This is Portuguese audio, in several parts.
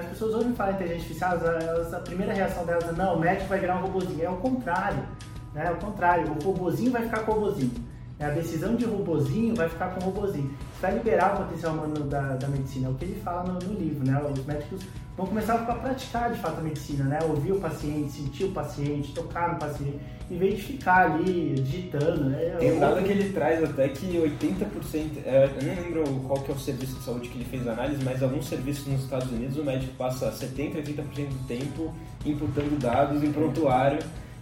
As pessoas ouvem falar em inteligência artificial, elas, a primeira reação delas é, não, o médico vai virar um robozinho. É o contrário, né? É o contrário, o robozinho vai ficar com o robozinho. É, a decisão de robozinho vai ficar com o robozinho. Isso vai liberar o potencial humano da, da medicina, é o que ele fala no, no, livro, né? Os médicos vão começar a praticar de fato a medicina, né? Ouvir o paciente, sentir o paciente, tocar no paciente, em vez de ficar ali digitando, né? Tem um dado que ele traz até que 80%, é, eu não lembro qual que é o serviço de saúde que ele fez a análise, mas alguns serviços nos Estados Unidos o médico passa 70, 80% do tempo imputando dados em prontuário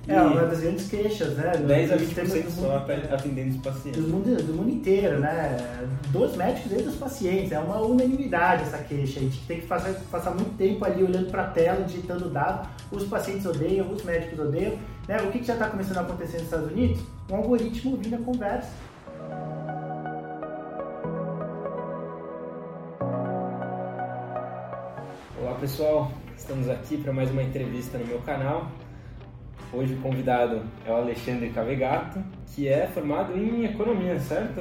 é, uma das grandes queixas, né? 10 a 20% só atendendo os pacientes. Do mundo, do mundo inteiro, né? Dos médicos e dos pacientes. É uma unanimidade essa queixa. A gente tem que passar, passar muito tempo ali olhando para a tela, digitando dados. Os pacientes odeiam, os médicos odeiam. Né? O que, que já está começando a acontecer nos Estados Unidos? Um algoritmo vindo a conversa. Olá pessoal, estamos aqui para mais uma entrevista no meu canal. Hoje o convidado é o Alexandre Cavegato, que é formado em economia, certo,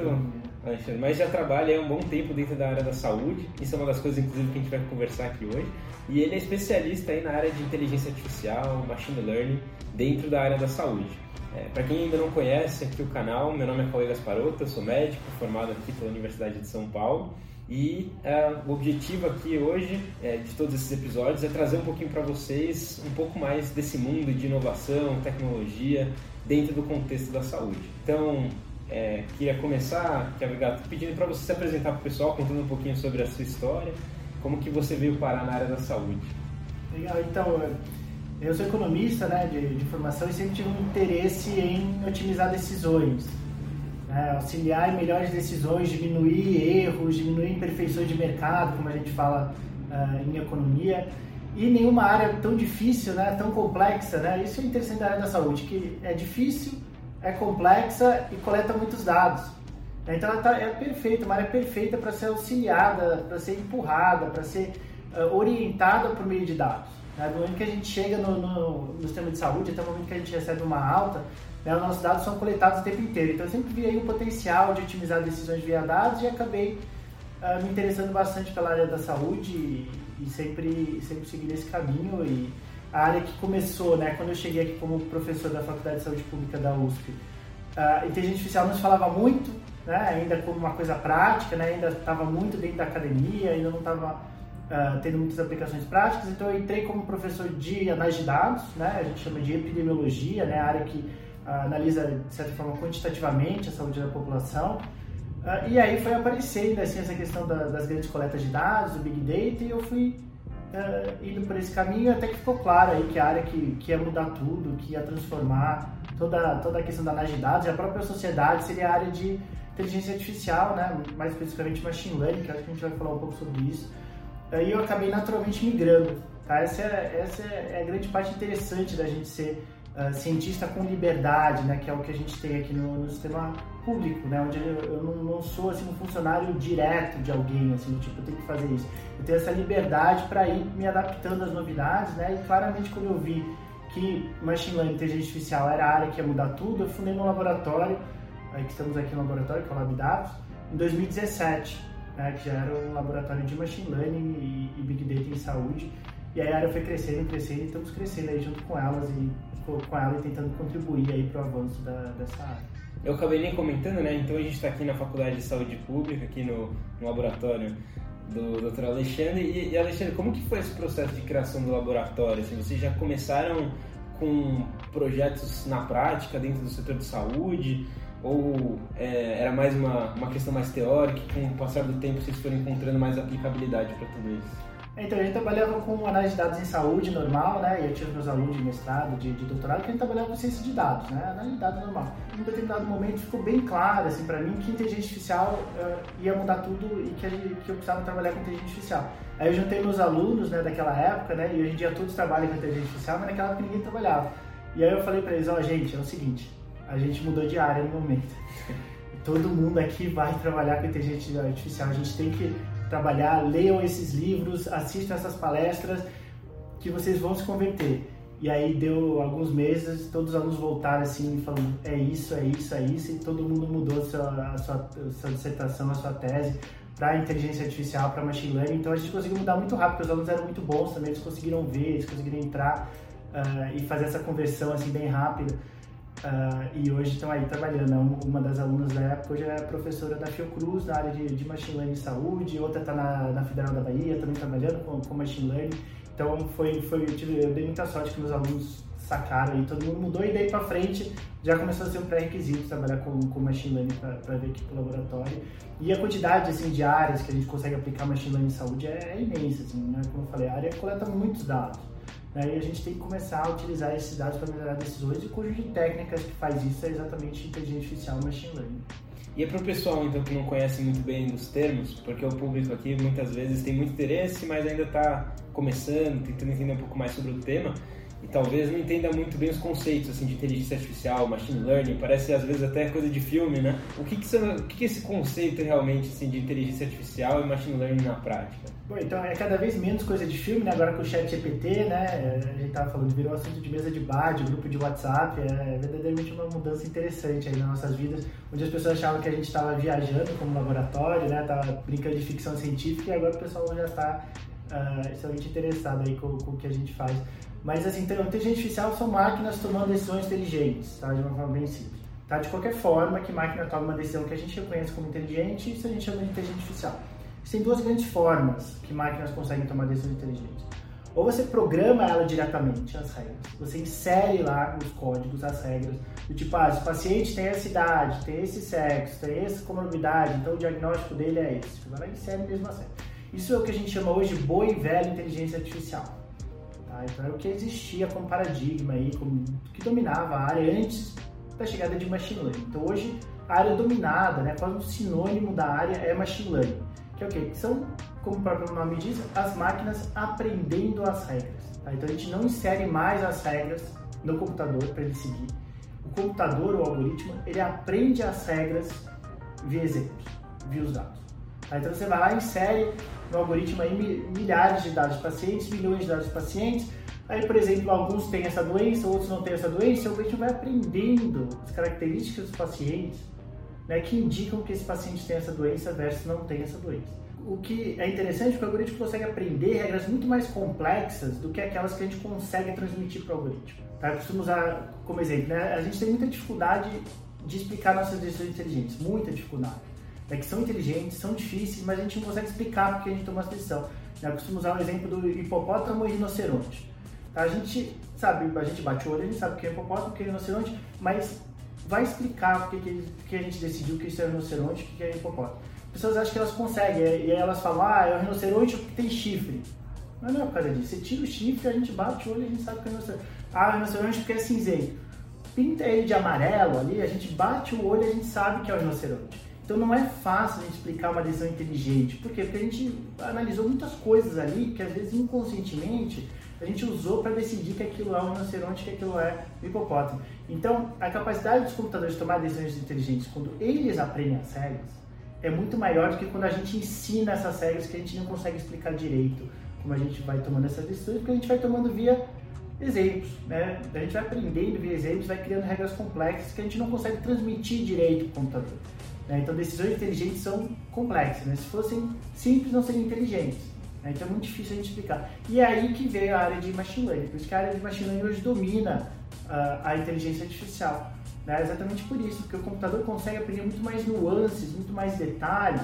Alexandre? Mas já trabalha há um bom tempo dentro da área da saúde. Isso é uma das coisas, inclusive, que a gente vai conversar aqui hoje. E ele é especialista aí na área de inteligência artificial, machine learning, dentro da área da saúde. É, Para quem ainda não conhece aqui o canal, meu nome é Cauê Gasparotto, eu sou médico, formado aqui pela Universidade de São Paulo. E uh, o objetivo aqui hoje é, de todos esses episódios é trazer um pouquinho para vocês um pouco mais desse mundo de inovação, tecnologia dentro do contexto da saúde. Então, é, queria começar, Gato, pedindo para você se apresentar para o pessoal, contando um pouquinho sobre a sua história, como que você veio parar na área da saúde. Legal, então, eu sou economista né, de, de formação e sempre tive um interesse em otimizar decisões né, auxiliar em melhores decisões, diminuir erros, diminuir imperfeições de mercado, como a gente fala uh, em economia. E nenhuma área tão difícil, né, tão complexa, né? Isso é interessante da área da saúde, que é difícil, é complexa e coleta muitos dados. Então ela tá, é perfeita, uma área perfeita para ser auxiliada, para ser empurrada, para ser uh, orientada por meio de dados. Né? Do momento que a gente chega no, no, no sistema de saúde, até o momento que a gente recebe uma alta, né, os nossos dados são coletados o tempo inteiro. Então eu sempre vi aí o potencial de otimizar decisões via dados e acabei uh, me interessando bastante pela área da saúde e, e, sempre, sempre segui nesse caminho. E a área que começou, né, quando eu cheguei aqui como professor da Faculdade de Saúde Pública da USP, uh, inteligência artificial não se falava muito, né, ainda como uma coisa prática, né, ainda estava muito dentro da academia, ainda não estava Uh, tendo muitas aplicações práticas, então eu entrei como professor de análise de dados, né, a gente chama de epidemiologia, né, a área que analisa, de certa forma, quantitativamente a saúde da população. Uh, e aí foi aparecendo assim, essa questão da, das grandes coletas de dados, do Big Data, e eu fui uh, indo por esse caminho até que ficou claro aí que a área que, que ia mudar tudo, que ia transformar toda, toda a questão da análise de dados e a própria sociedade seria a área de inteligência artificial, né? mais especificamente machine learning, que acho que a gente vai falar um pouco sobre isso. Aí eu acabei naturalmente migrando. Tá? Essa, é, essa é a grande parte interessante da gente ser uh, cientista com liberdade, né, que é o que a gente tem aqui no, no sistema público, né, onde eu, eu não, não, sou assim, um funcionário direto de alguém, assim, tipo, eu tenho que fazer isso. Eu tenho essa liberdade para ir me adaptando às novidades, né, e claramente quando eu vi que machine learning, inteligência artificial era a área que ia mudar tudo, eu fundei um laboratório, aí que estamos aqui no laboratório, que é o LabDatos, em 2017, né, que já era um laboratório de machine learning e, e big data em saúde, e aí a área foi crescendo, crescendo, e estamos crescendo aí junto com elas e com ela e tentando contribuir aí para o avanço da, dessa área. Eu acabei nem comentando, né? Então a gente está aqui na Faculdade de Saúde Pública, aqui no, no laboratório do Dr. Alexandre. E, e, Alexandre, como que foi esse processo de criação do laboratório? Assim, vocês já começaram com projetos na prática dentro do setor de saúde? Ou é, era mais uma, uma questão mais teórica com o passar do tempo vocês foram encontrando mais aplicabilidade para tudo isso? Então, a gente trabalhava com análise de dados em saúde normal, né? E eu tinha meus alunos de mestrado, de, de doutorado, que a gente trabalhava com ciência de dados, né? Análise de dados normal. Em um determinado momento ficou bem claro, assim, para mim, que inteligência artificial uh, ia mudar tudo e que, que eu precisava trabalhar com inteligência artificial. Aí eu juntei meus alunos, né, daquela época, né? E hoje em dia todos trabalham com inteligência artificial, mas naquela época ninguém trabalhava. E aí eu falei para eles, ó, oh, gente, é o seguinte, a gente mudou de área no momento. Todo mundo aqui vai trabalhar com inteligência artificial. A gente tem que trabalhar, leiam esses livros, assistam essas palestras, que vocês vão se converter. E aí deu alguns meses, todos os alunos voltaram assim, falando, é isso, é isso, é isso, e todo mundo mudou a sua, a sua, a sua dissertação, a sua tese para inteligência artificial, para machine learning. Então a gente conseguiu mudar muito rápido, os alunos eram muito bons também, eles conseguiram ver, eles conseguiram entrar uh, e fazer essa conversão assim bem rápida. Uh, e hoje estão aí trabalhando. Uma das alunas da época hoje é professora da Fiocruz na área de, de Machine Learning e Saúde, outra está na, na, Federal da Bahia também trabalhando com, com Machine Learning. Então foi, foi, eu, tive, eu dei muita sorte que meus alunos sacaram e todo mundo mudou e daí para frente já começou a ser um pré-requisito trabalhar com, com Machine Learning para ver aqui pro laboratório. E a quantidade assim, de áreas que a gente consegue aplicar Machine Learning em saúde é, é imensa, assim, né? como eu falei, a área coleta muitos dados. Né? E a gente tem que começar a utilizar esses dados para melhorar decisões e o conjunto de técnicas que faz isso é exatamente inteligência artificial e machine learning. E é para o pessoal então que não conhece muito bem os termos, porque o público aqui muitas vezes tem muito interesse, mas ainda está começando, tentando entender um pouco mais sobre o tema e talvez não entenda muito bem os conceitos assim de inteligência artificial, machine learning, parece às vezes até coisa de filme, né? O que que, o que, que esse conceito realmente assim de inteligência artificial e machine learning na prática? Bom, então é cada vez menos coisa de filme, né? Agora com o chat GPT, né? A gente tava falando, virou assunto de mesa de bar, de grupo de WhatsApp, é verdadeiramente uma mudança interessante aí nas nossas vidas, onde as pessoas achavam que a gente estava viajando como laboratório, né? Tava brincando de ficção científica e agora o pessoal já está uh, ah, extremamente interessado aí com, com o que a gente faz. Mas assim, inteligência artificial são máquinas tomando decisões inteligentes, tá? De uma forma bem simples. Tá? De qualquer forma que máquina toma uma decisão que a gente reconhece como inteligente, isso a gente chama de inteligência artificial. Existem duas grandes formas que máquinas conseguem tomar decisões inteligentes. Ou você programa ela diretamente, as regras. Você insere lá nos códigos as regras. Do tipo, ah, se o paciente tem essa idade, tem esse sexo, tem essa comorbidade, então o diagnóstico dele é esse. Vai lá e insere mesmo as regras. Isso é o que a gente chama hoje de boa e velha inteligência artificial. Então é o que existia como paradigma aí, como, que dominava a área antes da chegada de machine learning. Então hoje a área dominada, né, quase um sinônimo da área é machine learning, que é o quê? São, como o próprio nome diz, as máquinas aprendendo as regras. Tá? Então a gente não insere mais as regras no computador para ele seguir. O computador, o algoritmo, ele aprende as regras via exemplos, via os dados. Então você vai lá insere no algoritmo aí milhares de dados de pacientes, milhões de dados de pacientes. Aí, por exemplo, alguns têm essa doença, outros não têm essa doença, o algoritmo vai aprendendo as características dos pacientes né, que indicam que esse paciente tem essa doença versus não tem essa doença. O que é interessante é que o algoritmo consegue aprender regras muito mais complexas do que aquelas que a gente consegue transmitir para o algoritmo. Tá? Eu costumo usar como exemplo, né? a gente tem muita dificuldade de explicar nossas decisões inteligentes, muita dificuldade é que são inteligentes, são difíceis, mas a gente não consegue explicar porque a gente toma essa decisão. Eu costumo usar o exemplo do hipopótamo e rinoceronte. A gente sabe, a gente bate o olho, a gente sabe o que é hipopótamo, o que é rinoceronte, mas vai explicar porque que, que a gente decidiu que isso é rinoceronte e que é hipopótamo. As pessoas acham que elas conseguem, e aí elas falam, ah, é o rinoceronte porque tem chifre. Mas não é por causa disso. Você tira o chifre, a gente bate o olho e a gente sabe que é rinoceronte. Ah, rinoceronte porque é cinzento. Pinta ele de amarelo ali, a gente bate o olho e a gente sabe que é o rinoceronte. Então não é fácil a gente explicar uma decisão inteligente. Por quê? Porque a gente analisou muitas coisas ali que às vezes inconscientemente a gente usou para decidir que aquilo é um rinoceronte, que aquilo é um hipopótamo. Então, a capacidade dos computadores de tomar decisões inteligentes quando eles aprendem as regras é muito maior do que quando a gente ensina essas regras que a gente não consegue explicar direito como a gente vai tomando essas decisões, porque a gente vai tomando via exemplos, né? A gente vai aprendendo via exemplos, vai criando regras complexas que a gente não consegue transmitir direito para o computador. Né? Então, decisões inteligentes são complexas. Né? Se fossem simples, não seriam inteligentes. Né? Então, é muito difícil a gente explicar. E é aí que veio a área de machine learning. Por isso que a área de machine learning hoje domina uh, a inteligência artificial. Né? Exatamente por isso, porque o computador consegue aprender muito mais nuances, muito mais detalhes,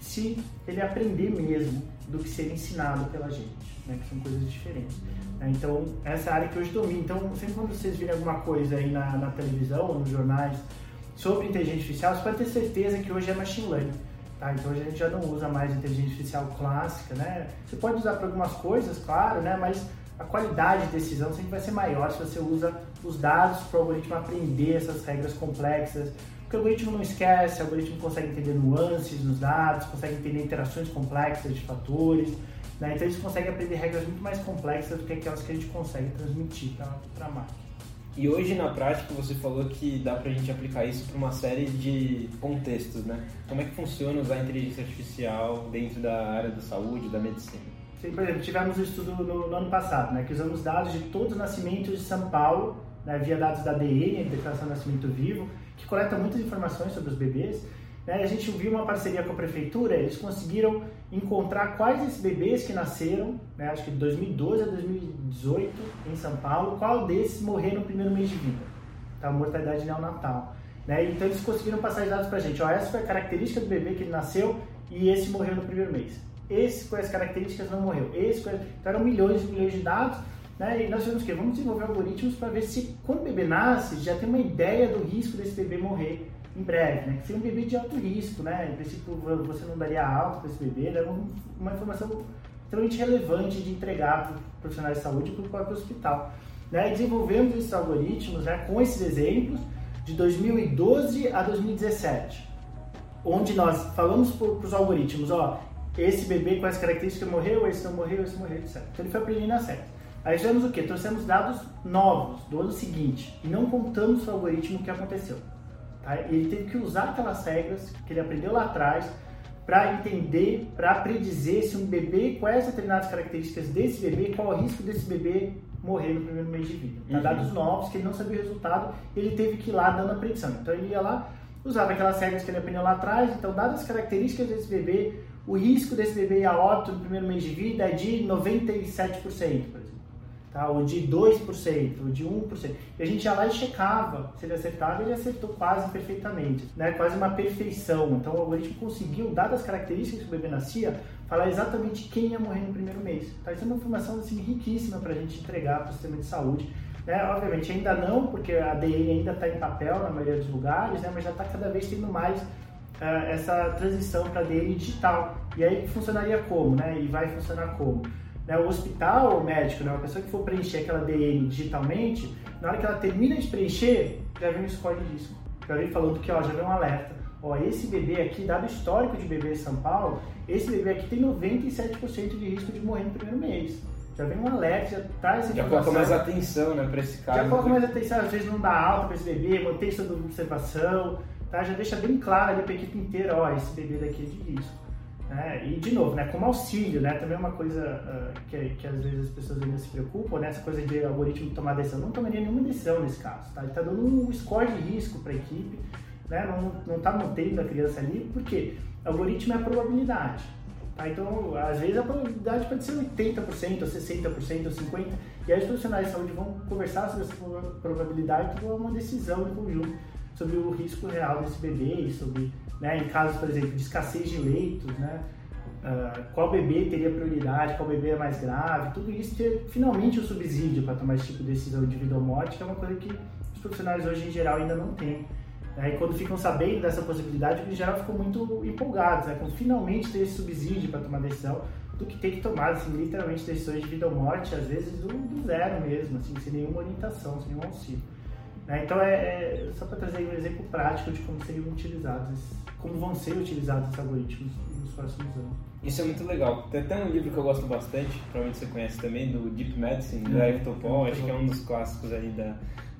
se ele aprender mesmo do que ser ensinado pela gente, né? que são coisas diferentes. Né? Então, essa área que hoje domina. Então, sempre quando vocês virem alguma coisa aí na, na televisão nos jornais sobre inteligência artificial, você pode ter certeza que hoje é machine learning. Tá? Então hoje a gente já não usa mais inteligência artificial clássica, né? Você pode usar para algumas coisas, claro, né? Mas a qualidade de decisão sempre vai ser maior se você usa os dados para o algoritmo aprender essas regras complexas. Porque o algoritmo não esquece, o algoritmo consegue entender nuances nos dados, consegue entender interações complexas de fatores. Né? Então isso consegue aprender regras muito mais complexas do que aquelas que a gente consegue transmitir para a máquina. E hoje na prática você falou que dá pra gente aplicar isso para uma série de contextos, né? Como é que funciona usar a inteligência artificial dentro da área da saúde, da medicina? Sim, por exemplo, tivemos um estudo no, no ano passado, né, que usamos dados de todos os nascimentos de São Paulo, né, via dados da DN, Declaração de Nascimento Vivo, que coleta muitas informações sobre os bebês, Né? A gente viu uma parceria com a prefeitura, eles conseguiram encontrar quais esses bebês que nasceram, né? acho que de 2012 a 2018 em São Paulo, qual desses morreram no primeiro mês de vida, tá? mortalidade neonatal. Né? Então eles conseguiram passar dados para a gente, ó, essa foi a característica do bebê que ele nasceu e esse morreu no primeiro mês. Esse com as características não morreu. Esse. Então eram milhões e milhões de dados né? E nós vimos que vamos desenvolver algoritmos para ver se quando o bebê nasce já tem uma ideia do risco desse bebê morrer em breve, né? Que seria um bebê de alto risco, né? Em princípio você não daria alta para esse bebê, é uma informação extremamente relevante de entregar para profissionais de saúde e para o próprio hospital. Né? Desenvolvemos esses algoritmos né, com esses exemplos de 2012 a 2017, onde nós falamos para os algoritmos, ó, esse bebê com essa característica morreu, esse não morreu, esse morreu, etc. Então ele foi aprendendo a certo. Aí fizemos o quê? Trouxemos dados novos do ano seguinte e não contamos o algoritmo que aconteceu. Tá? Ele teve que usar aquelas regras que ele aprendeu lá atrás para entender, para predizer se um bebê, quais determinadas características desse bebê, qual o risco desse bebê morrer no primeiro mês de vida. Tá? Uhum. Dados novos que ele não sabia o resultado, ele teve que ir lá dando a predição. Então ele ia lá, usava aquelas regras que ele aprendeu lá atrás, então dadas as características desse bebê, o risco desse bebê a óbito no primeiro mês de vida é de 97%, por exemplo tá? ou de 2%, ou de 1%. E a gente ia lá e checava se ele acertava, ele acertou quase perfeitamente, né? quase uma perfeição. Então o algoritmo conseguiu, dadas as características que o bebê nascia, falar exatamente quem ia morrer no primeiro mês. Tá? Isso é uma informação assim, riquíssima para a gente entregar para o sistema de saúde. Né? Obviamente ainda não, porque a ADN ainda está em papel na maioria dos lugares, né? mas já está cada vez tendo mais uh, essa transição para ADN digital. E aí funcionaria como? Né? E vai funcionar como? Né, o hospital, o médico, né, uma pessoa que for preencher aquela DN digitalmente, na hora que ela termina de preencher, já vem um score de risco. Já vem falando que ó, já vem um alerta. Ó, esse bebê aqui, dado o histórico de bebê em São Paulo, esse bebê aqui tem 97% de risco de morrer no primeiro mês. Já vem um alerta, já traz essa Já coloca mais atenção né, para esse caso. Já coloca mais atenção, às vezes não dá alta para esse bebê, mantém sua observação, tá? já deixa bem claro ali para a equipe inteira, ó, esse bebê daqui é de risco. Né? E, de novo, né, como auxílio, né, também é uma coisa uh, que, que às vezes as pessoas ainda se preocupam, né, essa coisa de algoritmo tomar decisão. Não tomaria nenhuma decisão nesse caso. Tá? Ele está dando um score de risco para a equipe, né, não está mantendo a criança ali, porque algoritmo é a probabilidade. Tá? Então, às vezes a probabilidade pode ser 80%, ou 60%, ou 50%, e aí os profissionais de saúde vão conversar sobre essa probabilidade e tomar uma decisão em conjunto sobre o risco real desse bebê e sobre, né, em casos, por exemplo, de escassez de leitos, né, uh, qual bebê teria prioridade, qual bebê é mais grave, tudo isso ter finalmente o um subsídio para tomar esse tipo de decisão ou morte, que é uma coisa que os profissionais hoje em geral ainda não têm. Né? E quando ficam sabendo dessa possibilidade, em geral ficam muito empolgados, né? quando finalmente ter esse subsídio para tomar decisão, do que ter que tomar assim, literalmente decisões de vida ou morte, às vezes do, do zero mesmo, assim, sem nenhuma orientação, sem nenhum auxílio. Né? Então, é, é só para trazer um exemplo prático de como seriam utilizados, como vão ser utilizados esses algoritmos nos próximos anos. Isso é muito legal. Tem até um livro que eu gosto bastante, provavelmente você conhece também, do Deep Medicine, da Eve Topol, acho que é um dos clássicos ali da,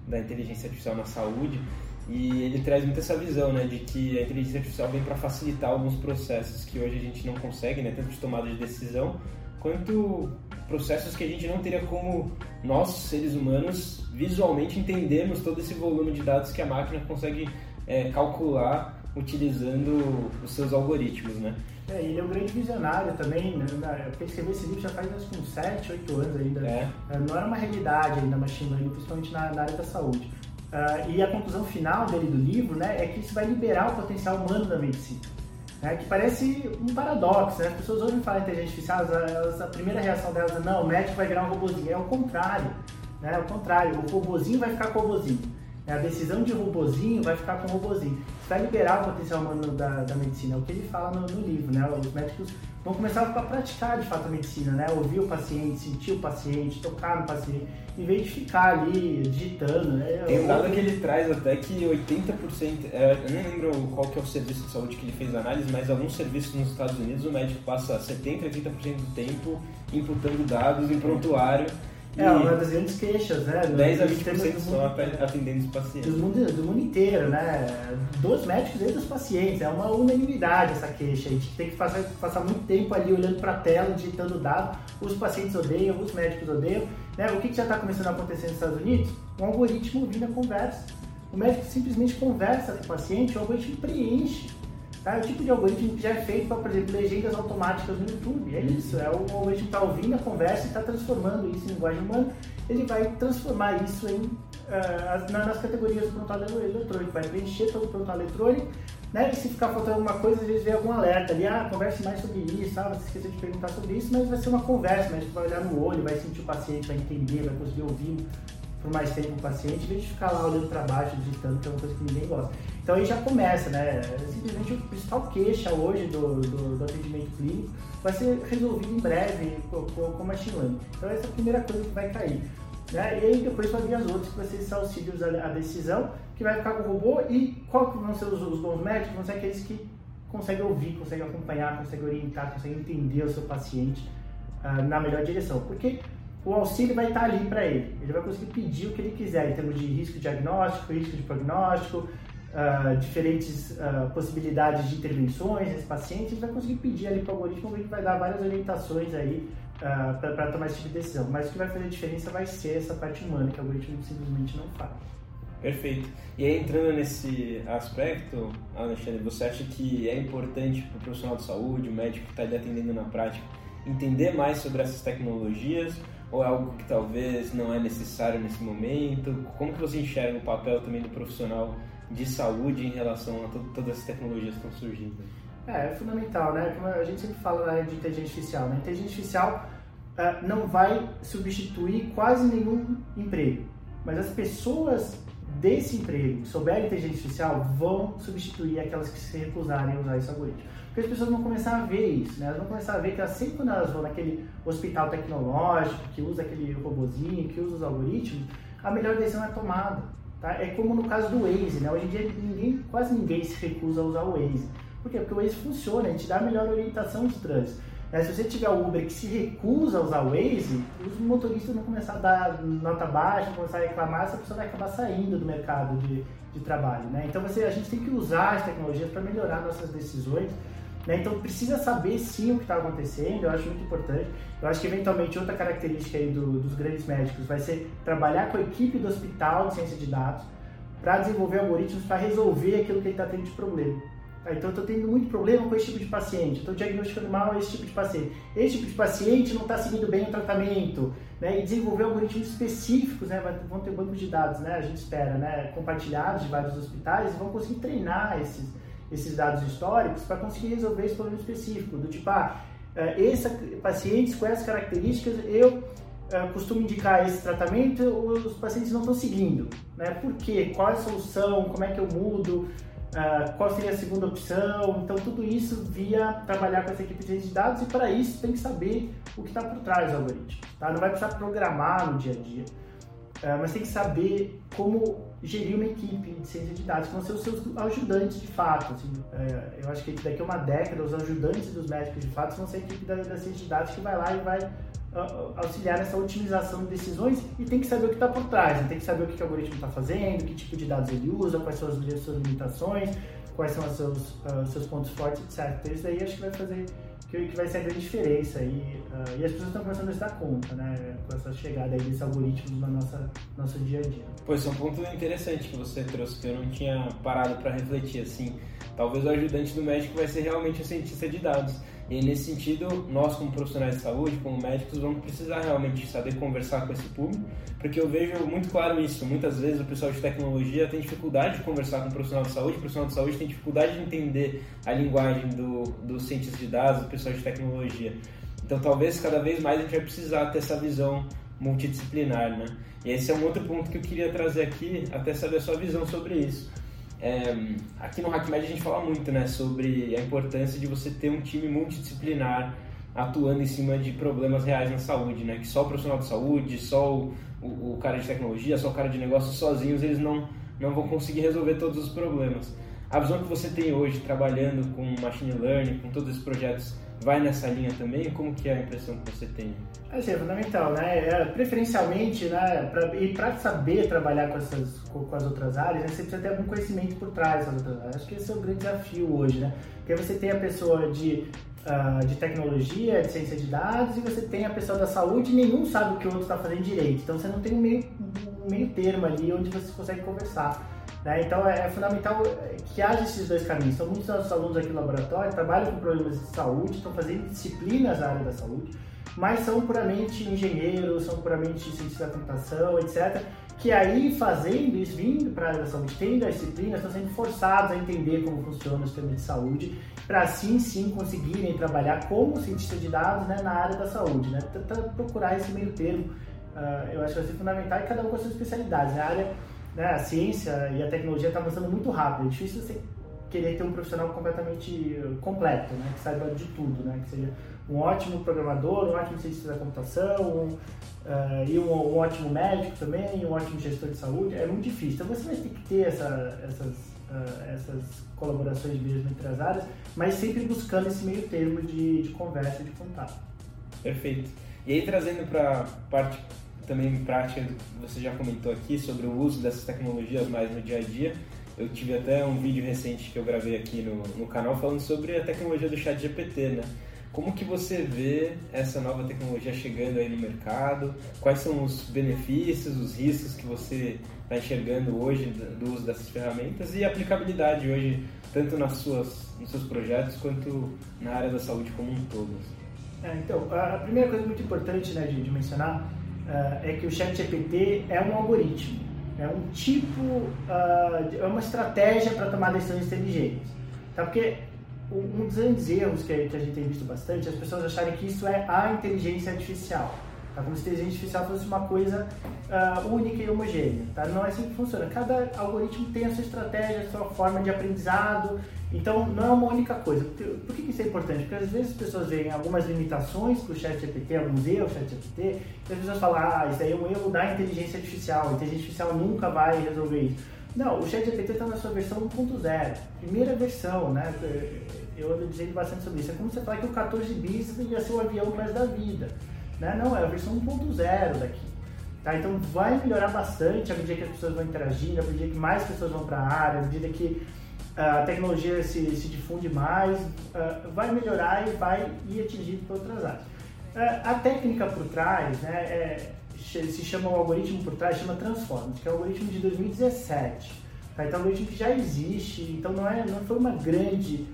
da inteligência artificial na saúde. E ele traz muito essa visão, né, de que a inteligência artificial vem para facilitar alguns processos que hoje a gente não consegue, né, tanto de tomada de decisão, quanto processos que a gente não teria como nós, seres humanos, visualmente entendermos todo esse volume de dados que a máquina consegue é, calcular utilizando os seus algoritmos, né? É, ele é um grande visionário também, né? Eu escrevi esse livro já faz uns 7, 8 anos ainda. É. é. Não era uma realidade ainda machine learning, principalmente na, na área da saúde. Uh, e a conclusão final dele do livro né, é que isso vai liberar o potencial humano da medicina. Né, que parece um paradoxo, né? As pessoas ouvem falar inteligência artificial, elas, a primeira reação delas é não, o médico vai virar um robôzinho. É o contrário, né? É o contrário, o robôzinho vai ficar com o robôzinho. A decisão de robôzinho vai ficar com o robôzinho. Isso vai liberar o potencial humano da, da medicina, é o que ele fala no, no livro, né? Os médicos vão começar a praticar de fato a medicina, né? Ouvir o paciente, sentir o paciente, tocar no paciente, em vez de ficar ali digitando. Né? Tem um dado que ele traz até que 80%, é, eu não lembro qual que é o serviço de saúde que ele fez a análise, mas alguns serviços nos Estados Unidos o médico passa 70%, 80% do tempo imputando dados em prontuário é, uma das grandes queixas, né? 10 a 20% só atendendo os pacientes. Do mundo, do mundo inteiro, né? Dos médicos e dos pacientes. É uma unanimidade essa queixa. A gente tem que passar, passar muito tempo ali olhando para a tela, digitando dados. Os pacientes odeiam, os médicos odeiam. Né? O que, que já está começando a acontecer nos Estados Unidos? Um algoritmo ouvindo a conversa. O médico simplesmente conversa com o paciente, o algoritmo preenche Tá? É o tipo de algoritmo que já é feito para, por exemplo, legendas automáticas no YouTube. É isso, é o algoritmo que está ouvindo a conversa e está transformando isso em linguagem humana. Ele vai transformar isso em, uh, nas categorias do prontuário eletrônico, vai preencher todo o prontuário eletrônico. Né? E se ficar faltando alguma coisa, às vezes vem algum alerta ali, ah, converse mais sobre isso, ah, você esqueceu de perguntar sobre isso, mas vai ser uma conversa, mas vai olhar no olho, vai sentir o paciente, vai entender, vai conseguir ouvir por mais tempo o paciente, em vez de ficar lá olhando para baixo, digitando, que é uma coisa que ninguém gosta. Então aí já começa, né? Simplesmente o principal queixa hoje do, do, do atendimento clínico vai ser resolvido em breve com, com, machine learning. Então essa é a primeira coisa que vai cair. Né? E aí depois vai vir as outras, que vai ser esses auxílios à, decisão, que vai ficar com o robô e qual que vão ser os, os bons médicos? Vão ser aqueles que conseguem ouvir, conseguem acompanhar, conseguem orientar, conseguem entender o seu paciente uh, na melhor direção. Porque o auxílio vai estar ali para ele. Ele vai conseguir pedir o que ele quiser em termos de risco diagnóstico, risco de prognóstico, uh, diferentes uh, possibilidades de intervenções nesse paciente. Ele vai conseguir pedir ali para o algoritmo, ele vai dar várias orientações aí uh, para tomar esse tipo de decisão. Mas o que vai fazer diferença vai ser essa parte humana, que o algoritmo simplesmente não faz. Perfeito. E aí, entrando nesse aspecto, Alexandre, você acha que é importante para o profissional de saúde, o médico que está ali atendendo na prática, entender mais sobre essas tecnologias ou é algo que talvez não é necessário nesse momento? Como que você enxerga o papel também do profissional de saúde em relação a to todas as tecnologias que estão surgindo? É, é fundamental, né? Como a gente sempre fala na área de inteligência artificial, né? Inteligência artificial uh, não vai substituir quase nenhum emprego, mas as pessoas desse emprego que souberem inteligência artificial vão substituir aquelas que se recusarem a usar esse algoritmo. Porque as pessoas vão começar a ver isso, né? Elas vão começar a ver que assim quando elas vão naquele hospital tecnológico, que usa aquele robozinho, que usa os algoritmos, a melhor decisão é tomada. Tá? É como no caso do Waze, né? Hoje em dia ninguém, quase ninguém se recusa a usar o Waze. Por quê? Porque o Waze funciona, ele te dá a melhor orientação de trânsito. Né? Se você tiver o Uber que se recusa a usar o Waze, os motoristas vão começar a dar nota baixa, começar a reclamar, essa pessoa vai acabar saindo do mercado de, de trabalho. Né? Então você, a gente tem que usar as tecnologias para melhorar nossas decisões né? Então precisa saber sim o que está acontecendo, eu acho muito importante. Eu acho que eventualmente outra característica aí do, dos grandes médicos vai ser trabalhar com a equipe do hospital de ciência de dados para desenvolver algoritmos para resolver aquilo que ele está tendo de problema. Tá? Então eu estou tendo muito problema com esse tipo de paciente, estou diagnosticando mal esse tipo de paciente. Esse tipo de paciente não está seguindo bem o tratamento, né? E desenvolver algoritmos específicos, né? Vão ter bancos de dados, né? A gente espera, né? Compartilhados de vários hospitais vão conseguir treinar esses esses dados históricos para conseguir resolver esse problema específico, do tipo, ah, é, esse pacientes com essas características eu é, costumo indicar esse tratamento, os pacientes não estão seguindo, né? Por quê? Qual é a solução? Como é que eu mudo? Uh, qual seria a segunda opção? Então, tudo isso via trabalhar com essa equipe de dados e para isso tem que saber o que está por trás do algoritmo. Tá? Não vai precisar programar no dia a dia. É, mas tem que saber como gerir uma equipe de ciência de dados, que vão ser os seus ajudantes de fato. Assim, é, eu acho que daqui a uma década, os ajudantes dos médicos de fato vão ser a equipe da, da ciência de dados que vai lá e vai auxiliar nessa otimização de decisões e tem que saber o que está por trás, né? tem que saber o que o algoritmo está fazendo, que tipo de dados ele usa, quais são as suas limitações, quais são os seus, uh, seus pontos fortes, etc. Então, isso daí acho que vai fazer que, que vai ser a grande diferença. E, uh, e as pessoas estão começando a se dar conta, né? Com essa chegada aí desse algoritmo no nossa, nosso dia a dia. Pois é um ponto interessante que você trouxe, que eu não tinha parado para refletir, assim. Talvez o ajudante do médico vai ser realmente o cientista de dados. E nesse sentido, nós como profissionais de saúde, como médicos, vamos precisar realmente saber conversar com esse público, porque eu vejo muito claro isso. Muitas vezes o pessoal de tecnologia tem dificuldade de conversar com o profissional de saúde, o profissional de saúde tem dificuldade de entender a linguagem do, do cientista de dados, do pessoal de tecnologia. Então, talvez cada vez mais a gente vai precisar ter essa visão multidisciplinar, né? E esse é um outro ponto que eu queria trazer aqui, até saber a sua visão sobre isso. É, aqui no HackMed a gente fala muito né, sobre a importância de você ter um time multidisciplinar atuando em cima de problemas reais na saúde, né? Que só o profissional de saúde, só o, o, o cara de tecnologia, só o cara de negócio sozinhos eles não, não vão conseguir resolver todos os problemas. A visão que você tem hoje trabalhando com machine learning, com todos esses projetos vai nessa linha também? Como que é a impressão que você tem? Assim, é fundamental, né? É, preferencialmente, né? Pra, e para saber trabalhar com, essas, com, as outras áreas, né, você precisa ter algum conhecimento por trás das outras áreas. Acho que esse é o grande desafio hoje, né? Porque você tem a pessoa de, uh, de tecnologia, de ciência de dados, e você tem a pessoa da saúde e nenhum sabe o que o outro está fazendo direito. Então você não tem um meio, um meio termo ali onde você consegue conversar. Né? Então é, é, fundamental que haja esses dois caminhos. Então muitos nossos alunos aqui no laboratório trabalham com problemas de saúde, estão fazendo disciplinas na área da saúde, mas são puramente engenheiros, são puramente cientistas da computação, etc. Que aí fazendo isso, vindo para a área da saúde, tendo as disciplinas, estão sendo forçados a entender como funciona o sistema de saúde, para assim sim conseguirem trabalhar como cientista de dados né, na área da saúde. Né? Tentar procurar esse meio termo, uh, eu acho que vai ser fundamental e cada um com as suas especialidades. Né? A área né, a ciência e a tecnologia estão tá avançando muito rápido. É difícil você querer ter um profissional completamente completo, né, que saiba de tudo, né, que seja um ótimo programador, um ótimo cientista da computação, um, uh, e um, um, ótimo médico também, um ótimo gestor de saúde. É muito difícil. Então você vai ter que ter essa, essas, uh, essas colaborações mesmo entre as áreas, mas sempre buscando esse meio termo de, de conversa, de contato. Perfeito. E aí trazendo para parte também prática, você já comentou aqui sobre o uso dessas tecnologias mais no dia a dia. Eu tive até um vídeo recente que eu gravei aqui no, no canal falando sobre a tecnologia do chat GPT, né? Como que você vê essa nova tecnologia chegando aí no mercado? Quais são os benefícios, os riscos que você está enxergando hoje do uso dessas ferramentas e a aplicabilidade hoje, tanto nas suas, nos seus projetos quanto na área da saúde como um todo? É, então, a primeira coisa muito importante né, de, de mencionar é que o ChatGPT é um algoritmo, é um tipo, uh, é uma estratégia para tomar decisões inteligentes. Tá? Porque um dos grandes erros que a gente tem visto bastante é as pessoas acharem que isso é a inteligência artificial. Tá? Como se a inteligência artificial fosse uma coisa uh, única e homogênea. Tá? Não é assim que funciona. Cada algoritmo tem a sua estratégia, a sua forma de aprendizado. Então, não é uma única coisa. Por, que isso é importante? Porque às vezes as pessoas veem algumas limitações para o ChatGPT, alguns erros do ChatGPT, e as pessoas falam, ah, isso aí é um erro da inteligência artificial. A inteligência artificial nunca vai resolver isso. Não, o ChatGPT está na sua versão 1.0, primeira versão, né? Eu ando dizendo bastante sobre isso. É como você falar que o 14 bis ia ser o avião mais da vida. Né? Não, é a versão 1.0 daqui. Tá? Então vai melhorar bastante à medida que as pessoas vão interagindo, à medida que mais pessoas vão para a área, à medida que a tecnologia se, se difunde mais, uh, vai melhorar e vai ir atingido por outras áreas. Uh, a técnica por trás, né, é, se chama o algoritmo por trás, chama Transformers, que é o algoritmo de 2017. Tá? Então, é um algoritmo que já existe, então não, é, não foi uma grande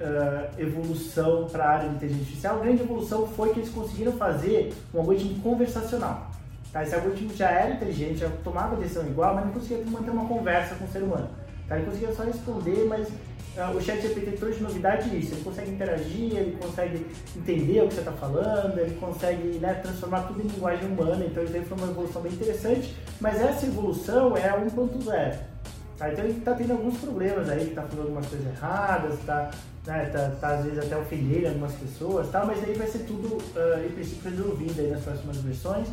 uh, evolução para a área de inteligência artificial. A grande evolução foi que eles conseguiram fazer um algoritmo conversacional. Tá? Esse algoritmo já era inteligente, já tomava decisão igual, mas não conseguia manter uma conversa com o ser humano. Tá? Ele conseguia só responder, mas uh, o chat GPT trouxe novidade nisso. Ele consegue interagir, ele consegue entender o que você está falando, ele consegue né, transformar tudo em linguagem humana. Então isso aí foi uma evolução bem interessante, mas essa evolução é a 1.0. Tá? Então ele está tendo alguns problemas aí, está falando algumas coisas erradas, está né, tá, tá, às vezes até ofendendo algumas pessoas, tá? mas aí vai ser tudo, uh, em princípio, resolvido aí nas próximas versões.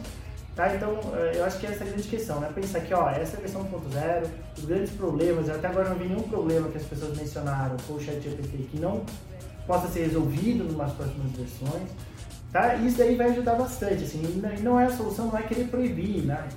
Tá? Então, uh, eu acho que essa é a grande questão, né? Pensar que, ó, essa é a versão 1.0, os grandes problemas, até agora não vi nenhum problema que as pessoas mencionaram com o ChatGPT que não possa ser resolvido nas próximas versões, tá? Isso daí vai ajudar bastante, assim, e não é a solução, não é querer proibir, né?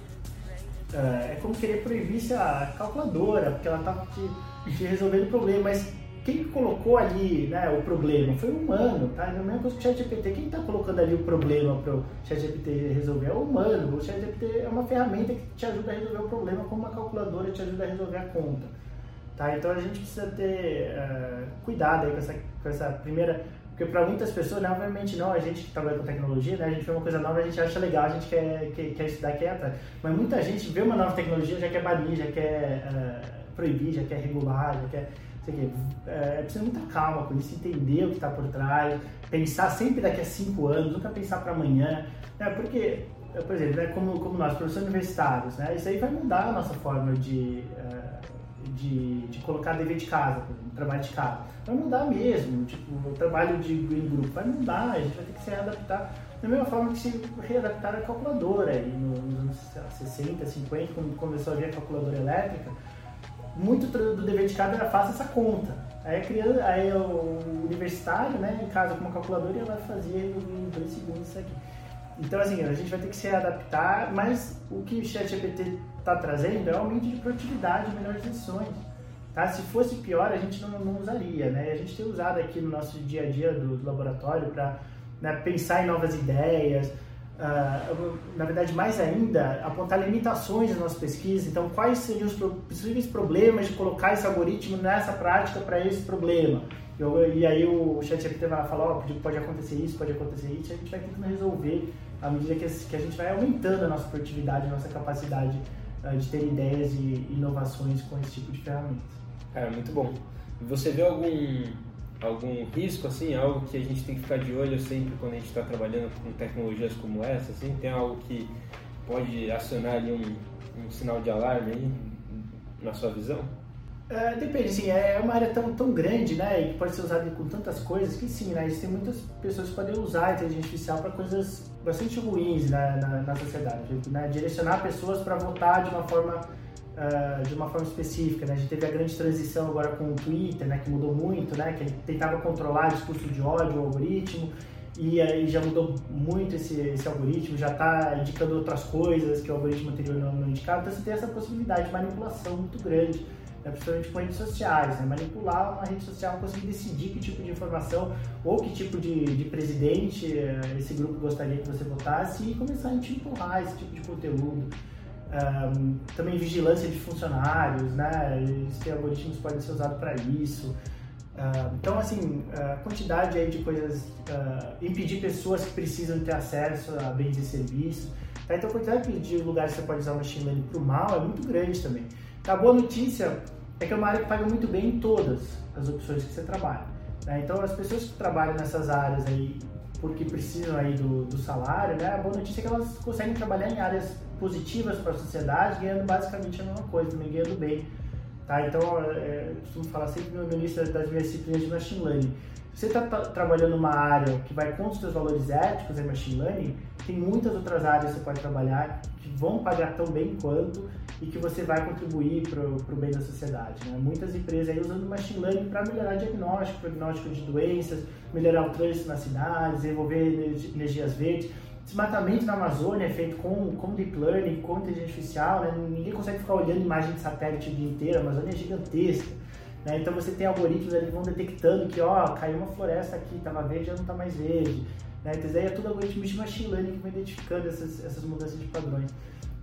Uh, é como querer proibir a calculadora, porque ela tá te, te resolvendo o problema, mas quem colocou ali né, o problema foi o humano, tá? É coisa que o ChatGPT. Quem está colocando ali o problema para o ChatGPT resolver é o humano. O ChatGPT é uma ferramenta que te ajuda a resolver o problema, como uma calculadora te ajuda a resolver a conta. Tá? Então a gente precisa ter uh, cuidado aí com essa, com essa primeira. Porque para muitas pessoas, né, obviamente não, a gente que trabalha com tecnologia, né, a gente vê uma coisa nova, a gente acha legal, a gente quer, quer, quer estudar, atrás. Mas muita gente vê uma nova tecnologia, já quer banir, já quer uh, proibir, já quer regular, já quer é, precisa muita calma com isso, entender o que está por trás, pensar sempre daqui a cinco anos, nunca pensar para amanhã, né? porque, por exemplo, né, como, como nós, professores universitários, né, isso aí vai mudar a nossa forma de, é, de, de colocar dever de casa, trabalho de casa. Vai mudar mesmo, tipo, o trabalho de green group vai mudar, a gente vai ter que se readaptar da mesma forma que se readaptar a calculadora aí nos anos 60, 50, quando começou a vir a calculadora elétrica, muito do dever de casa era faça essa conta. Aí, a criança, aí o universitário, né, em casa com uma calculadora, ela fazia em dois segundos isso aqui. Então, assim, a gente vai ter que se adaptar, mas o que o ChatGPT está trazendo é um aumento de produtividade, melhores decisões. Tá? Se fosse pior, a gente não, não usaria, né? A gente tem usado aqui no nosso dia a dia do, do laboratório para né, pensar em novas ideias, uh, na verdade, mais ainda, apontar limitações nas nossas pesquisas. Então, quais seriam os possíveis problemas de colocar esse algoritmo nessa prática para esse problema? Eu, e aí o ChatGPT vai falar, oh, pode acontecer isso, pode acontecer isso, a gente vai tentando resolver à medida que, a gente vai aumentando a nossa produtividade, a nossa capacidade uh, de ter ideias e inovações com esse tipo de ferramenta. Cara, muito bom. Você vê algum algum risco, assim, algo que a gente tem que ficar de olho sempre quando a gente está trabalhando com tecnologias como essa, assim, tem algo que pode acionar ali um, um sinal de alarme aí, na sua visão? É, depende, sim, é uma área tão, tão grande, né, e pode ser usada com tantas coisas que sim, né, existem muitas pessoas que podem usar a inteligência artificial para coisas bastante ruins né, na, na sociedade, né, direcionar pessoas para votar de uma forma uh, de uma forma específica. Né? A gente teve a grande transição agora com o Twitter, né, que mudou muito, né, que tentava controlar o discurso de ódio, o algoritmo, e aí já mudou muito esse, esse algoritmo, já está indicando outras coisas que o algoritmo anterior não, não indicava. Então você tem essa possibilidade de manipulação muito grande, né, principalmente com redes sociais. Né? Manipular uma rede social, conseguir decidir que tipo de informação ou que tipo de, de presidente eh, esse grupo gostaria que você votasse e começar a empurrar esse tipo de conteúdo. Um, também vigilância de funcionários, né? Esses algoritmos podem ser usados para isso. Uh, então, assim, a quantidade aí de coisas, uh, impedir pessoas que precisam ter acesso a bens e serviços. Tá? Então, a quantidade de lugares que você pode usar o machine learning para o mal é muito grande também. A boa notícia é que é uma área que paga muito bem em todas as opções que você trabalha. Né? Então, as pessoas que trabalham nessas áreas aí porque precisam aí do, do salário, né? A boa notícia é que elas conseguem trabalhar em áreas positivas para a sociedade, ganhando basicamente a mesma coisa, também ganhando bem. Tá? Então, é, eu costumo falar sempre no início das minhas disciplinas de Machine Learning. Se você está trabalhando numa área que vai contra os seus valores éticos em Machine Learning, tem muitas outras áreas que você pode trabalhar que vão pagar tão bem quanto e que você vai contribuir para o bem da sociedade. Né? Muitas empresas aí usando Machine Learning para melhorar diagnóstico, diagnóstico de doenças, melhorar o trânsito nas cidades, desenvolver energias verdes. Desmatamento na Amazônia é feito com, com Deep Learning, com inteligência artificial, né? ninguém consegue ficar olhando imagem de satélite o dia inteiro, a Amazônia é gigantesca. Né? Então você tem algoritmos ali que vão detectando que ó, caiu uma floresta aqui, estava verde, já não está mais verde. Né? Então isso aí é tudo algoritmo de machine learning que vai identificando essas, essas mudanças de padrões.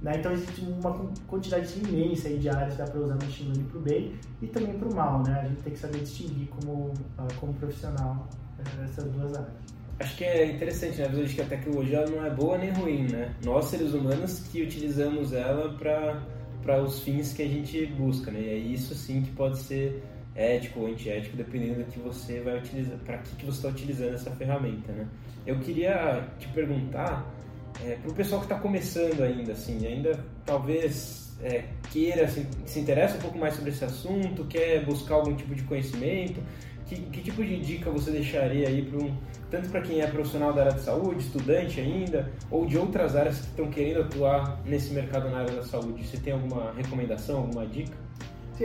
Né? Então existe uma quantidade imensa de áreas que dá para usar machine learning para o bem e também para o mal. Né? A gente tem que saber distinguir como, ah, como profissional eh, essas duas áreas. Acho que é interessante, né? Dizer que a tecnologia não é boa nem ruim, né? Nós, seres humanos, que utilizamos ela para os fins que a gente busca, né? E é isso, sim, que pode ser ético ou antiético, dependendo do que você vai utilizar, para que, que você está utilizando essa ferramenta, né? Eu queria te perguntar, é, para o pessoal que está começando ainda, assim, ainda talvez é, queira, se, se interessa um pouco mais sobre esse assunto, quer buscar algum tipo de conhecimento, que, que tipo de dica você deixaria aí para um, tanto para quem é profissional da área de saúde, estudante ainda, ou de outras áreas que estão querendo atuar nesse mercado na área da saúde? Você tem alguma recomendação, alguma dica?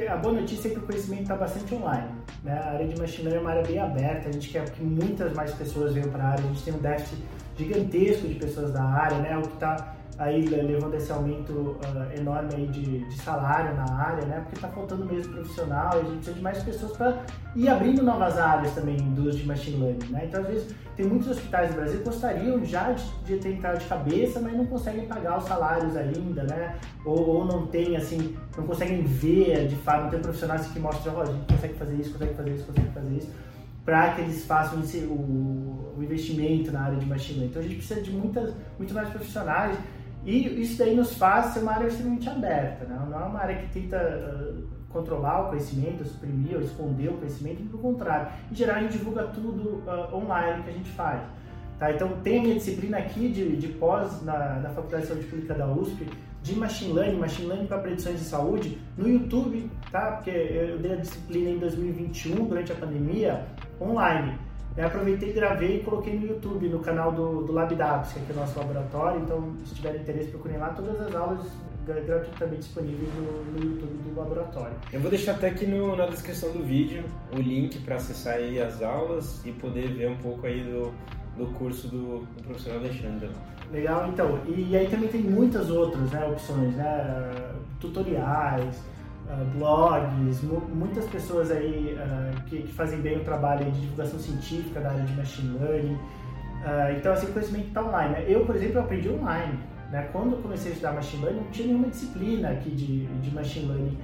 A boa notícia é que o conhecimento está bastante online. Né? A área de machine learning é uma área bem aberta, a gente quer que muitas mais pessoas venham para a área, a gente tem um déficit gigantesco de pessoas da área, né? o que está aí levando esse aumento uh, enorme aí de, de, salário na área, né? Porque está faltando mesmo profissional e a gente precisa de mais pessoas para ir abrindo novas áreas também do uso de machine learning, né? Então, às vezes, tem muitos hospitais no Brasil que gostariam já de, de ter entrado de cabeça, mas não conseguem pagar os salários ainda, né? Ou, ou não tem, assim, não conseguem ver, de fato, não tem profissionais que mostram, ó, oh, a gente consegue fazer isso, consegue fazer isso, consegue fazer isso para que eles façam esse, o, o, investimento na área de machine learning. Então a gente precisa de muitas, muito mais profissionais e isso daí nos faz ser uma área extremamente aberta, né? não é uma área que tenta uh, controlar o conhecimento, suprimir ou esconder o conhecimento, pelo contrário. Em geral, a gente divulga tudo uh, online que a gente faz. Tá? Então, tem a minha disciplina aqui de, de pós na, na Faculdade de Saúde Pública da USP, de Machine Learning, Machine Learning para predições de saúde, no YouTube, tá? porque eu dei a disciplina em 2021, durante a pandemia, online. Eu aproveitei, gravei e coloquei no YouTube, no canal do, do LabDAPS, que é o nosso laboratório. Então, se tiverem interesse, procurem lá todas as aulas gratuitamente disponíveis no, no, YouTube do laboratório. Eu vou deixar até aqui no, na descrição do vídeo o link para acessar aí as aulas e poder ver um pouco aí do, do curso do, do professor Alexandre. Legal, então. E, e aí também tem muitas outras né, opções, né? Tutoriais, uh, blogs, muitas pessoas aí uh, que, que, fazem bem o trabalho de divulgação científica da área de machine learning. Uh, então, assim, o conhecimento está online. Né? Eu, por exemplo, aprendi online. Né? Quando eu comecei a estudar Machine Learning, não tinha nenhuma disciplina aqui de, de Machine Learning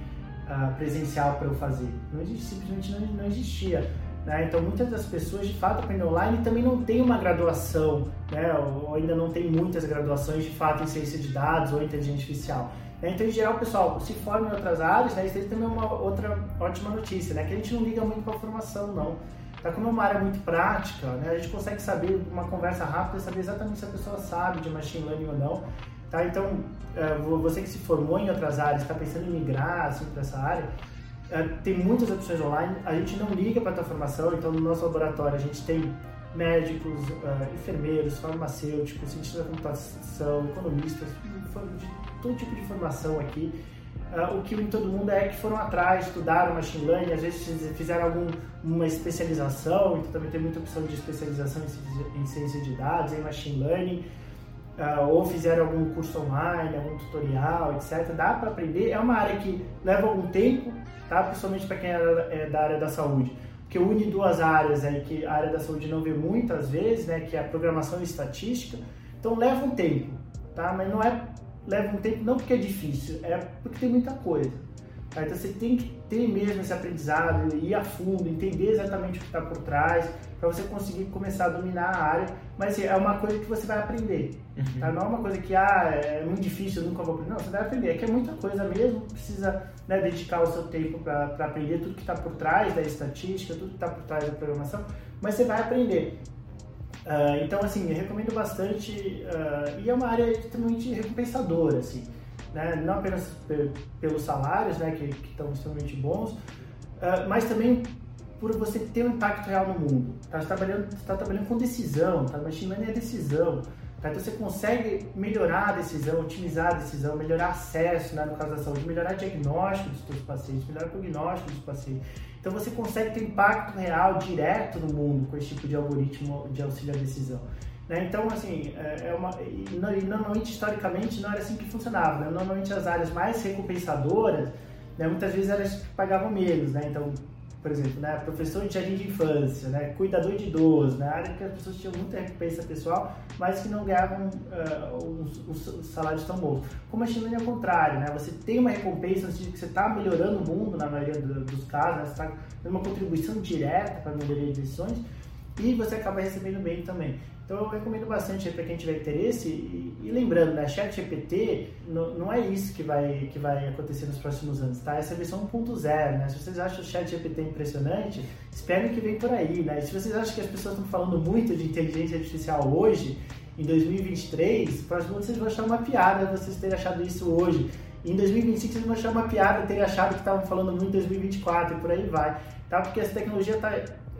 presencial para eu fazer. Não existia, simplesmente não, não existia. Né? Então, muitas das pessoas, de fato, aprendem online e também não tem uma graduação, né? ou ainda não tem muitas graduações, de fato, em ciência de dados ou inteligência artificial. Né? Então, em geral, pessoal se forma em outras áreas, né? isso também é uma outra ótima notícia, né? que a gente não liga muito para a formação, não. Tá como é uma área muito prática, né? a gente consegue saber, uma conversa rápida, saber exatamente se a pessoa sabe de machine learning ou não. Tá? Então, é, você que se formou em outras áreas, está pensando em migrar assim, para essa área, é, tem muitas opções online. A gente não liga para a tua formação, então no nosso laboratório a gente tem médicos, uh, enfermeiros, farmacêuticos, cientistas da computação, economistas, de todo tipo de formação aqui. Uh, o que em todo mundo é que foram atrás, estudaram machine learning, às vezes fizeram alguma especialização, então também tem muita opção de especialização em, ciência de dados, em machine learning, uh, ou fizeram algum curso online, algum tutorial, etc. Dá para aprender, é uma área que leva algum tempo, tá? principalmente para quem é, é da área da saúde, que une duas áreas aí que a área da saúde não vê muitas vezes, né? que é a programação e estatística, então leva um tempo, tá? mas não é leva um tempo não porque é difícil, é porque tem muita coisa. Tá? Então você tem que ter mesmo esse aprendizado, ir a fundo, entender exatamente o que está por trás, para você conseguir começar a dominar a área. Mas assim, é uma coisa que você vai aprender. Uhum. Tá? Não é uma coisa que ah, é muito difícil, eu nunca vou aprender. Não, você vai aprender. É que é muita coisa mesmo, precisa né, dedicar o seu tempo para aprender tudo que está por trás da estatística, tudo que está por trás da programação, mas você vai aprender. Uh, então, assim, eu recomendo bastante uh, e é uma área extremamente recompensadora, assim, né? não apenas pelos salários, né, que, estão extremamente bons, uh, mas também por você ter um impacto real no mundo. Tá? Você está trabalhando, tá trabalhando com decisão, tá? machine learning é decisão. Tá? Então você consegue melhorar a decisão, otimizar a decisão, melhorar acesso, né, no caso da saúde, melhorar diagnóstico dos seus pacientes, melhorar prognóstico dos pacientes. Então você consegue ter impacto real, direto no mundo com esse tipo de algoritmo de auxílio à decisão. Né? Então, assim, é, é uma, e, normalmente, historicamente, não era assim que funcionava. Né? Normalmente as áreas mais recompensadoras, né, muitas vezes elas pagavam menos. Né? Então, por exemplo, né, professor de jardim de infância, né, cuidador de idoso, né, área que as pessoas tinham muita recompensa pessoal, mas que não ganhavam uh, os, os, salários tão bons. Como a China é o contrário, né, você tem uma recompensa que você está melhorando o mundo na maioria do, dos casos, né, você está dando uma contribuição direta para a melhoria de decisões e você acaba recebendo bem também. Então eu recomendo bastante para quem tiver interesse e, e lembrando, né, Chat GPT não, é isso que vai, que vai acontecer nos próximos anos, tá? Essa é a versão 1.0, né? Se vocês acham o Chat GPT impressionante, esperem que vem por aí, né? E se vocês acham que as pessoas estão falando muito de inteligência artificial hoje, em 2023, próximo vocês vão achar uma piada vocês terem achado isso hoje. em 2025 vocês vão achar uma piada terem achado que estavam falando muito em 2024 e por aí vai, tá? Porque essa tecnologia está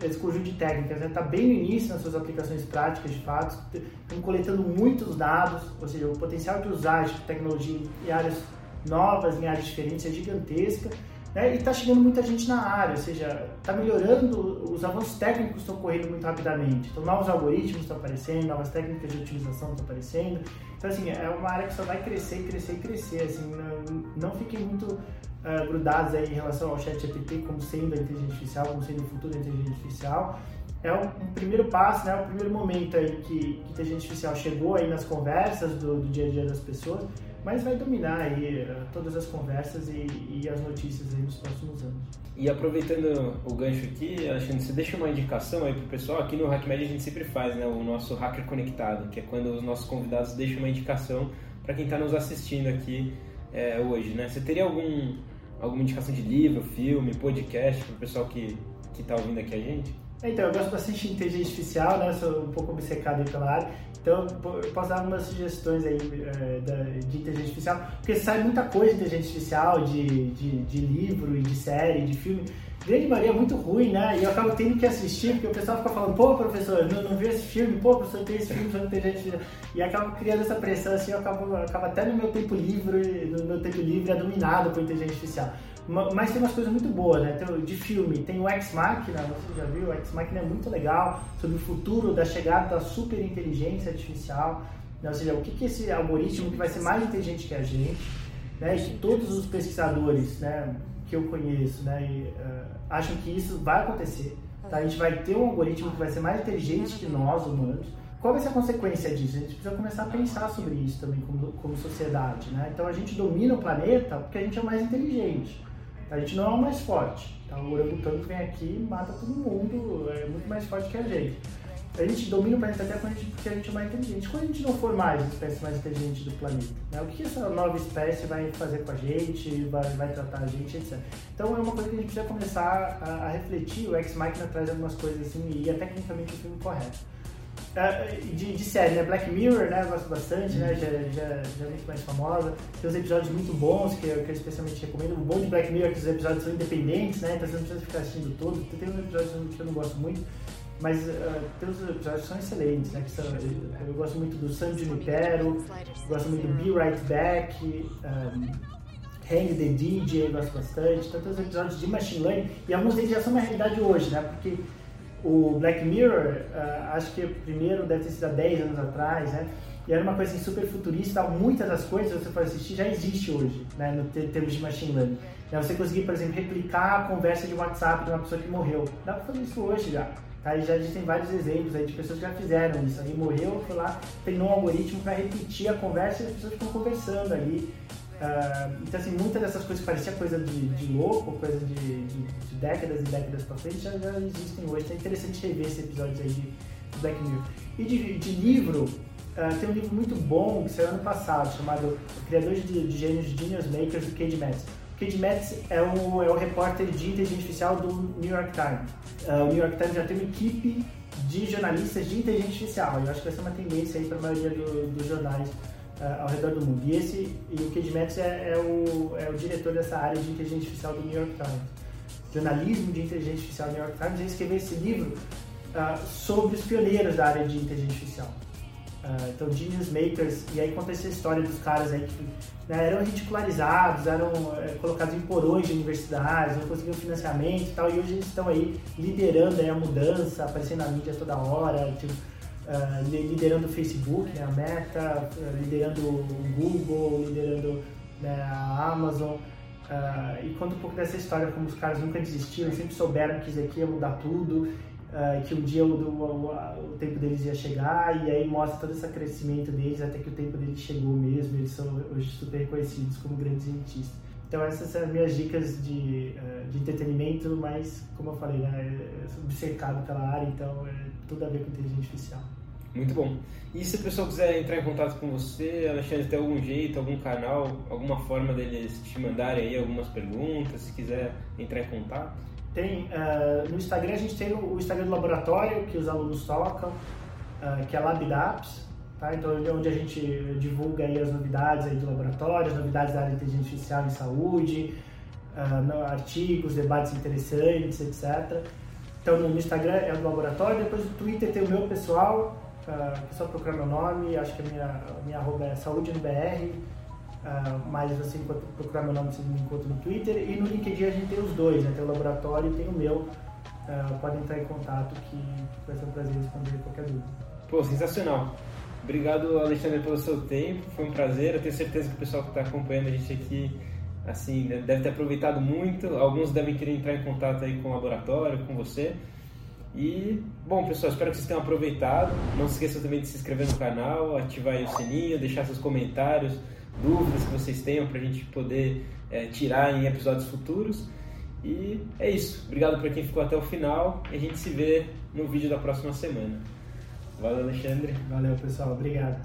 esse conjunto de técnicas está né? bem no início nas suas aplicações práticas, de fato, estão coletando muitos dados, ou seja, o potencial de usar essa tecnologia em áreas novas, em áreas diferentes, é gigantesca. Né? E está chegando muita gente na área, ou seja, está melhorando, os avanços técnicos estão correndo muito rapidamente. Então, novos algoritmos estão aparecendo, novas técnicas de otimização estão aparecendo. Então, assim, é uma área que só vai crescer, crescer crescer. Assim, não, não fiquem muito uh, grudados aí em relação ao chat GPT como sendo a inteligência artificial, como sendo o futuro da inteligência artificial. É um, um primeiro passo, né, o um primeiro momento aí que, que a inteligência artificial chegou aí nas conversas do, do dia a dia das pessoas, mas vai dominar aí uh, todas as conversas e, e, as notícias aí nos próximos anos. E aproveitando o gancho aqui, Alexandre, você deixa uma indicação aí pro pessoal, aqui no HackMed a gente sempre faz, né, o nosso Hacker Conectado, que é quando os nossos convidados deixam uma indicação para quem está nos assistindo aqui é, hoje, né? Você teria algum alguma indicação de livro, filme, podcast para o pessoal que está ouvindo aqui a gente? Então, eu gosto bastante de inteligência artificial, né? Sou um pouco obcecado pela área. Então, eu posso dar algumas sugestões aí é, de inteligência artificial, porque sai muita coisa de inteligência artificial, de, de, de livro de série, de filme grande maioria é muito ruim, né? E eu acabo tendo que assistir, porque o pessoal fica falando, pô, professor, não, não vi esse filme, pô, professor, tem esse filme, não tem gente. E acaba criando essa pressão, assim, eu acabo, eu acabo até no meu tempo livre, no meu tempo livre, é dominado por inteligência artificial. Mas tem umas coisas muito boas, né? Tem, de filme, tem o Ex Machina, você já viu? O Ex Machina é muito legal, sobre o futuro da chegada da super inteligência artificial. Né? Ou seja, o que, que esse algoritmo que vai ser mais inteligente que a gente, né? E todos os pesquisadores, né? que eu conheço, né, e, uh, acham que isso vai acontecer. Tá? A gente vai ter um algoritmo que vai ser mais inteligente que nós, humanos. qual vai ser a consequência disso? A gente precisa começar a pensar sobre isso também como, como sociedade, né? Então a gente domina o planeta porque a gente é mais inteligente. A gente não é o mais forte. Então, o orangotango vem aqui mata todo mundo, é muito mais forte que a gente. A gente domina o planeta Terra porque a gente é mais inteligente. Quando a gente não for mais a espécie mais inteligente do planeta, né? o que essa nova espécie vai fazer com a gente, vai, vai tratar a gente, etc. Então é uma coisa que a gente precisa começar a, a refletir. O Ex Machina traz algumas coisas assim e é tecnicamente o filme correto. Uh, de, de, série, né? Black Mirror, né? Eu gosto bastante, né? Já, já, já é muito mais famosa. Tem uns episódios muito bons que eu, que eu especialmente recomendo. O bom de Black Mirror é que os episódios são independentes, né? Então você não precisa ficar assistindo todos. Tem uns episódios que eu não gosto muito, mas uh, tem uns episódios que são excelentes, né? Que são, eu, eu gosto muito do San Junipero, gosto muito do Be Right Back, um, Hang the DJ, gosto bastante. Uns episódios de Machine Learning e alguns deles já são uma realidade hoje, né? Porque o Black Mirror, uh, acho que o primeiro deve ter sido há 10 anos atrás, né? E era uma coisa assim, super futurista, muitas das coisas que você pode assistir já existe hoje, né, no termos de machine learning. É você conseguir, por exemplo, replicar a conversa de WhatsApp de uma pessoa que morreu. Dá para fazer isso hoje já. Tá? E já existem vários exemplos aí de pessoas que já fizeram isso. Aí morreu, foi lá, treinou um algoritmo para repetir a conversa e as pessoas ficam conversando ali. Uh, então, assim, muitas dessas coisas que parecia coisa de, de louco, coisa de, de, de, décadas e décadas pra frente, já, já existem hoje. Então é interessante rever esse episódio aí de Black Mirror. E de, livro, uh, tem um livro muito bom que saiu ano passado, chamado Criadores de, de Gênios Genius Makers, do Cade Metz. O Cade Metz é o, é o repórter de inteligência artificial do New York Times. Uh, o New York Times já tem uma equipe de jornalistas de inteligência artificial. Eu acho que essa é uma tendência aí para a maioria do, dos jornais uh, ao redor do mundo. E, esse, e o Cade Metz é, é, o, é o diretor dessa área de inteligência artificial do New York Times. Jornalismo de inteligência artificial do New York Times. Ele escreveu esse livro uh, sobre os pioneiros da área de inteligência artificial. Uh, então, Genius Makers, e aí conta essa história dos caras aí que né, eram ridicularizados, eram é, colocados em porões de universidades, não conseguiam financiamento e tal, e hoje eles estão aí liderando aí a mudança, aparecendo na mídia toda hora, tipo, uh, liderando o Facebook, né, a Meta, uh, liderando o Google, liderando né, a Amazon. Uh, e conta um pouco dessa história, como os caras nunca desistiram, sempre souberam que isso aqui ia mudar tudo, que um dia o, o, o, tempo deles ia chegar, e aí mostra todo esse crescimento deles até que o tempo deles chegou mesmo, eles são hoje super reconhecidos como grandes cientistas. Então essas são as minhas dicas de, de entretenimento, mas como eu falei, né, eu sou obcecado pela área, então é tudo a ver com inteligência artificial. Muito bom. E se o pessoal quiser entrar em contato com você, Alexandre, tem algum jeito, algum canal, alguma forma deles te mandarem aí algumas perguntas, se quiser entrar em contato? Tem, uh, no Instagram a gente tem o Instagram do laboratório, que os alunos tocam, uh, que é LabDAPS, tá? Então é onde a gente divulga aí as novidades aí do laboratório, as novidades da área de inteligência artificial em saúde, uh, artigos, debates interessantes, etc. Então no Instagram é o do laboratório, depois no Twitter tem o meu pessoal, Uh, é só procurar meu nome, acho que a minha, minha arroba é saúde no BR, uh, mas você encontra, procurar meu nome, você me encontra no Twitter. E no LinkedIn a gente tem os dois, né? tem o laboratório e tem o meu. Uh, podem entrar em contato que vai ser um prazer responder qualquer dúvida. Pô, sensacional. Obrigado, Alexandre, pelo seu tempo. Foi um prazer. Eu tenho certeza que o pessoal que está acompanhando a gente aqui assim deve ter aproveitado muito. Alguns devem querer entrar em contato aí com o laboratório, com você. E, bom, pessoal, espero que vocês tenham aproveitado. Não se esqueçam também de se inscrever no canal, ativar o sininho, deixar seus comentários, dúvidas que vocês tenham para a gente poder é, tirar em episódios futuros. E é isso. Obrigado por quem ficou até o final e a gente se vê no vídeo da próxima semana. Valeu, Alexandre. Valeu, pessoal. Obrigado.